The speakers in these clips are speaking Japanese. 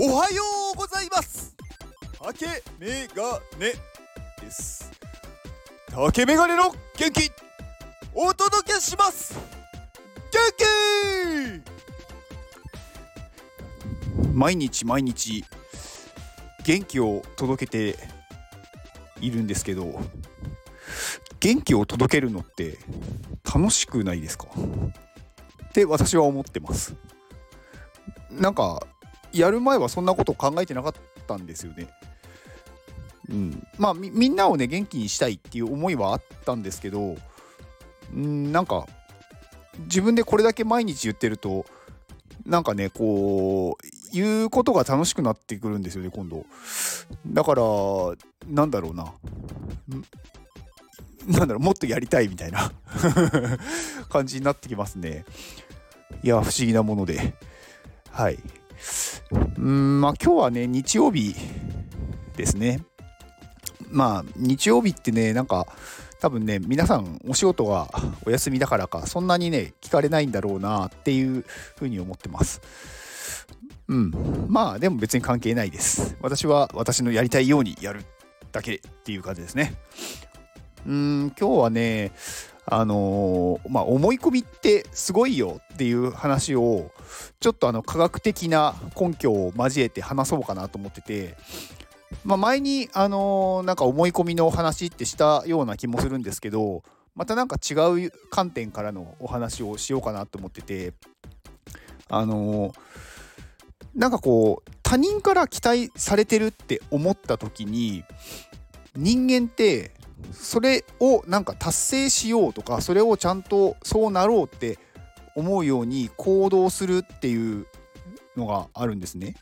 おはようございます。竹メガネです。竹メガネの元気お届けします。元気!毎日毎日元気を届けているんですけど元気を届けるのって楽しくないですか?って私は思ってます。なんかやる前はそんなこと考えてなかったんですよね。うん、まあみんなをね元気にしたいっていう思いはあったんですけどんなんか自分でこれだけ毎日言ってるとなんかねこう言うことが楽しくなってくるんですよね今度。だからなんだろうな。なんだろうもっとやりたいみたいな。感じになってきますね。いや不思議なもので。はいうんまあ今日はね日曜日ですね。まあ日曜日ってねなんか多分ね皆さんお仕事がお休みだからかそんなにね聞かれないんだろうなっていうふうに思ってます。うんまあでも別に関係ないです。私は私のやりたいようにやるだけっていう感じですね。うん今日はねあのー、まあ、思い込みってすごいよっていう話をちょっとあの科学的な根拠を交えて話そうかなと思ってて、まあ、前に、あのー、なんか思い込みのお話ってしたような気もするんですけどまたなんか違う観点からのお話をしようかなと思っててあのー、なんかこう他人から期待されてるって思った時に人間ってそれをなんか達成しようとかそれをちゃんとそうなろうって思うように行動するっていうのがあるんですね。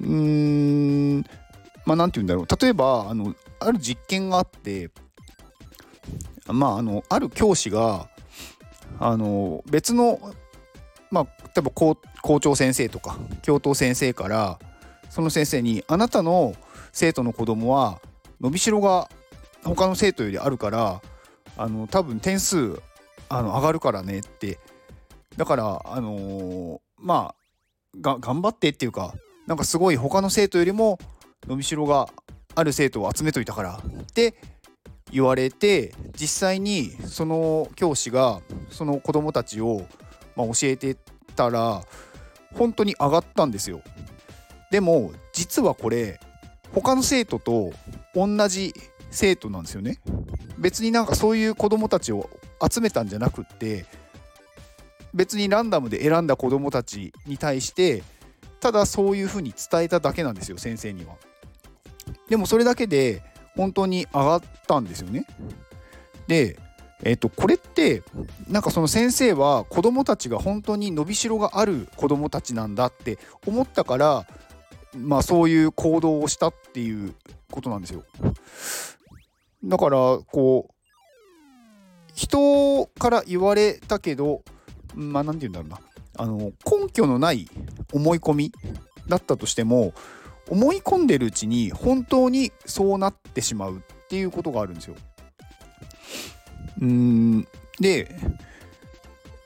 うーんまあ何て言うんだろう例えばあのある実験があってまああのある教師があの別のまあ例えば校校長先生とか教頭先生からその先生に「あなたの生徒の子供は伸びしろが他の生徒よりあるからあの多分点数あの上がるからねってだからあのー、まあ頑張ってっていうかなんかすごい他の生徒よりも伸びしろがある生徒を集めといたからって言われて実際にその教師がその子どもたちを、まあ、教えてたら本当に上がったんですよ。でも実はこれ他の生徒と同じ生徒なんですよね。別になんかそういう子どもたちを集めたんじゃなくって別にランダムで選んだ子どもたちに対してただそういうふうに伝えただけなんですよ先生には。でもそれだけで本当に上がったんですよね。でえっと、これってなんかその先生は子どもたちが本当に伸びしろがある子どもたちなんだって思ったからまあそういう行動をしたっていうことなんですよ。だからこう人から言われたけどまあ何て言うんだろうなあの根拠のない思い込みだったとしても思い込んでるうちに本当にそうなってしまうっていうことがあるんですよ。うんで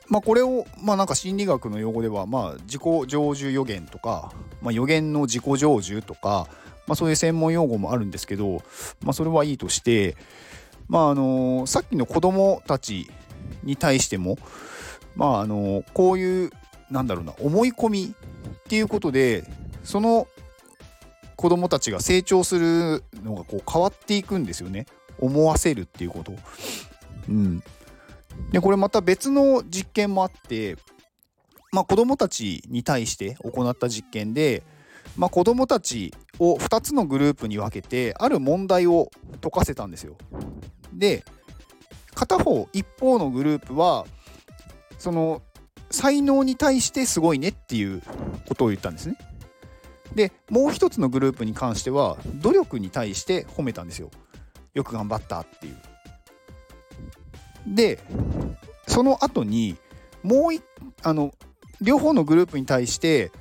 まあこれをまあなんか心理学の用語ではまあ自己成就予言とか、まあ、予言の自己成就とかまあ、そういう専門用語もあるんですけど、まあ、それはいいとして、まああのさっきの子どもたちに対しても、まああのこういうなんだろうな思い込みっていうことでその子どもたちが成長するのがこう変わっていくんですよね思わせるっていうこと。うん、でこれまた別の実験もあって、まあ、子どもたちに対して行った実験で、まあ、子どもたちを2つのグループに分けてある問題を解かせたんですよ。で片方一方のグループはその才能に対してすごいねっていうことを言ったんですね。でもう一つのグループに関しては努力に対して褒めたんですよ。よく頑張ったっていう。でその後にもうあの両方のグループに対して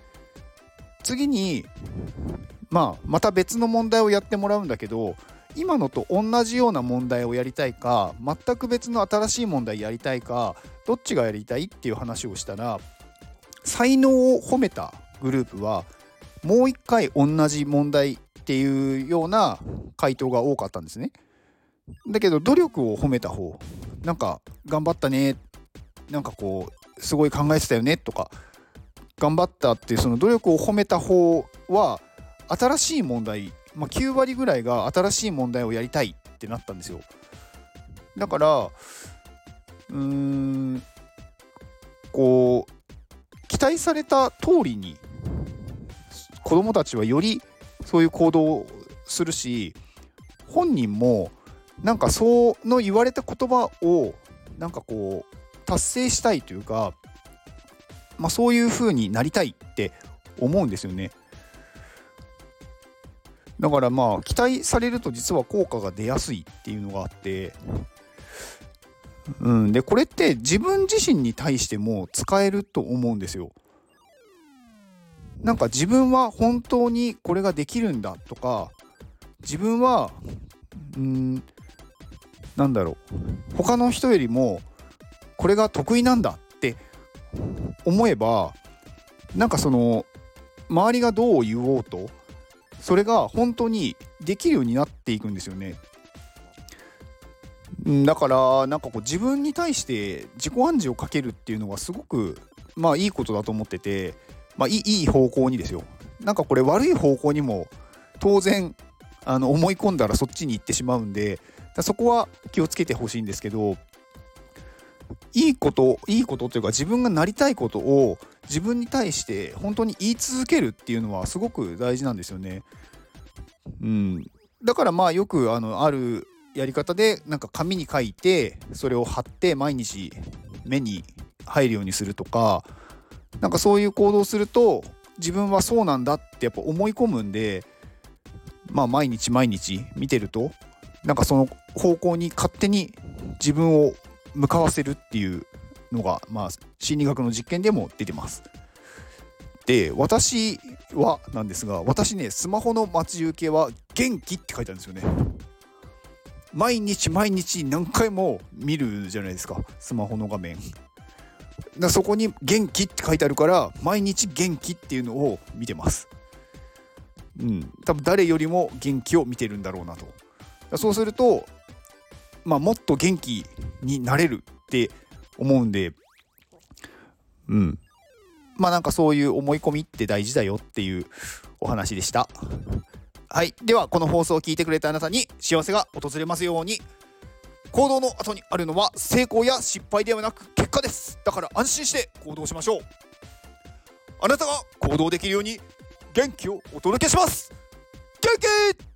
次にまあまた別の問題をやってもらうんだけど今のと同じような問題をやりたいか全く別の新しい問題やりたいかどっちがやりたいっていう話をしたら才能を褒めたグループはもう一回同じ問題っていうような回答が多かったんですね。だけど努力を褒めた方なんか頑張ったねなんかこうすごい考えてたよねとか頑張ったっていうその努力を褒めた方は新しい問題、まあ、9割ぐらいが新しい問題をやりたいってなったんですよ。だからうーんこう期待された通りに子どもたちはよりそういう行動をするし本人もなんかその言われた言葉をなんかこう達成したいというか、まあ、そういう風になりたいって思うんですよね。だからまあ期待されると実は効果が出やすいっていうのがあってうん、でこれって自分自身に対しても使えると思うんですよ。なんか自分は本当にこれができるんだとか自分はうんなんだろう他の人よりもこれが得意なんだっ思えばなんかその周りがどう言おうとそれが本当にできるようになっていくんですよね。だからなんかこう自分に対して自己暗示をかけるっていうのはすごくまあいいことだと思ってて、まあ、いいいい方向にですよ。なんかこれ悪い方向にも当然あの思い込んだらそっちに行ってしまうんでそこは気をつけてほしいんですけどいいこといいことというか自分がなりたいことを自分に対して本当に言い続けるっていうのはすごく大事なんですよね。うん、だからまあよくあのあるやり方でなんか紙に書いてそれを貼って毎日目に入るようにするとかなんかそういう行動をすると自分はそうなんだってやっぱ思い込むんでまあ毎日毎日見てるとなんかその方向に勝手に自分を向かわせるっていうのがまあ心理学の実験でも出てます。で私はなんですが私ねスマホの待ち受けは元気って書いてあるんですよね。毎日毎日何回も見るじゃないですかスマホの画面だそこに元気って書いてあるから毎日元気っていうのを見てますうん多分誰よりも元気を見てるんだろうなとそうするとまあもっと元気になれるって思うんでうんまあなんかそういう思い込みって大事だよっていうお話でしたはい。では、この放送を聞いてくれたあなたに幸せが訪れますように。行動の後にあるのは成功や失敗ではなく結果です。だから安心して行動しましょう。あなたが行動できるように元気をお届けします元気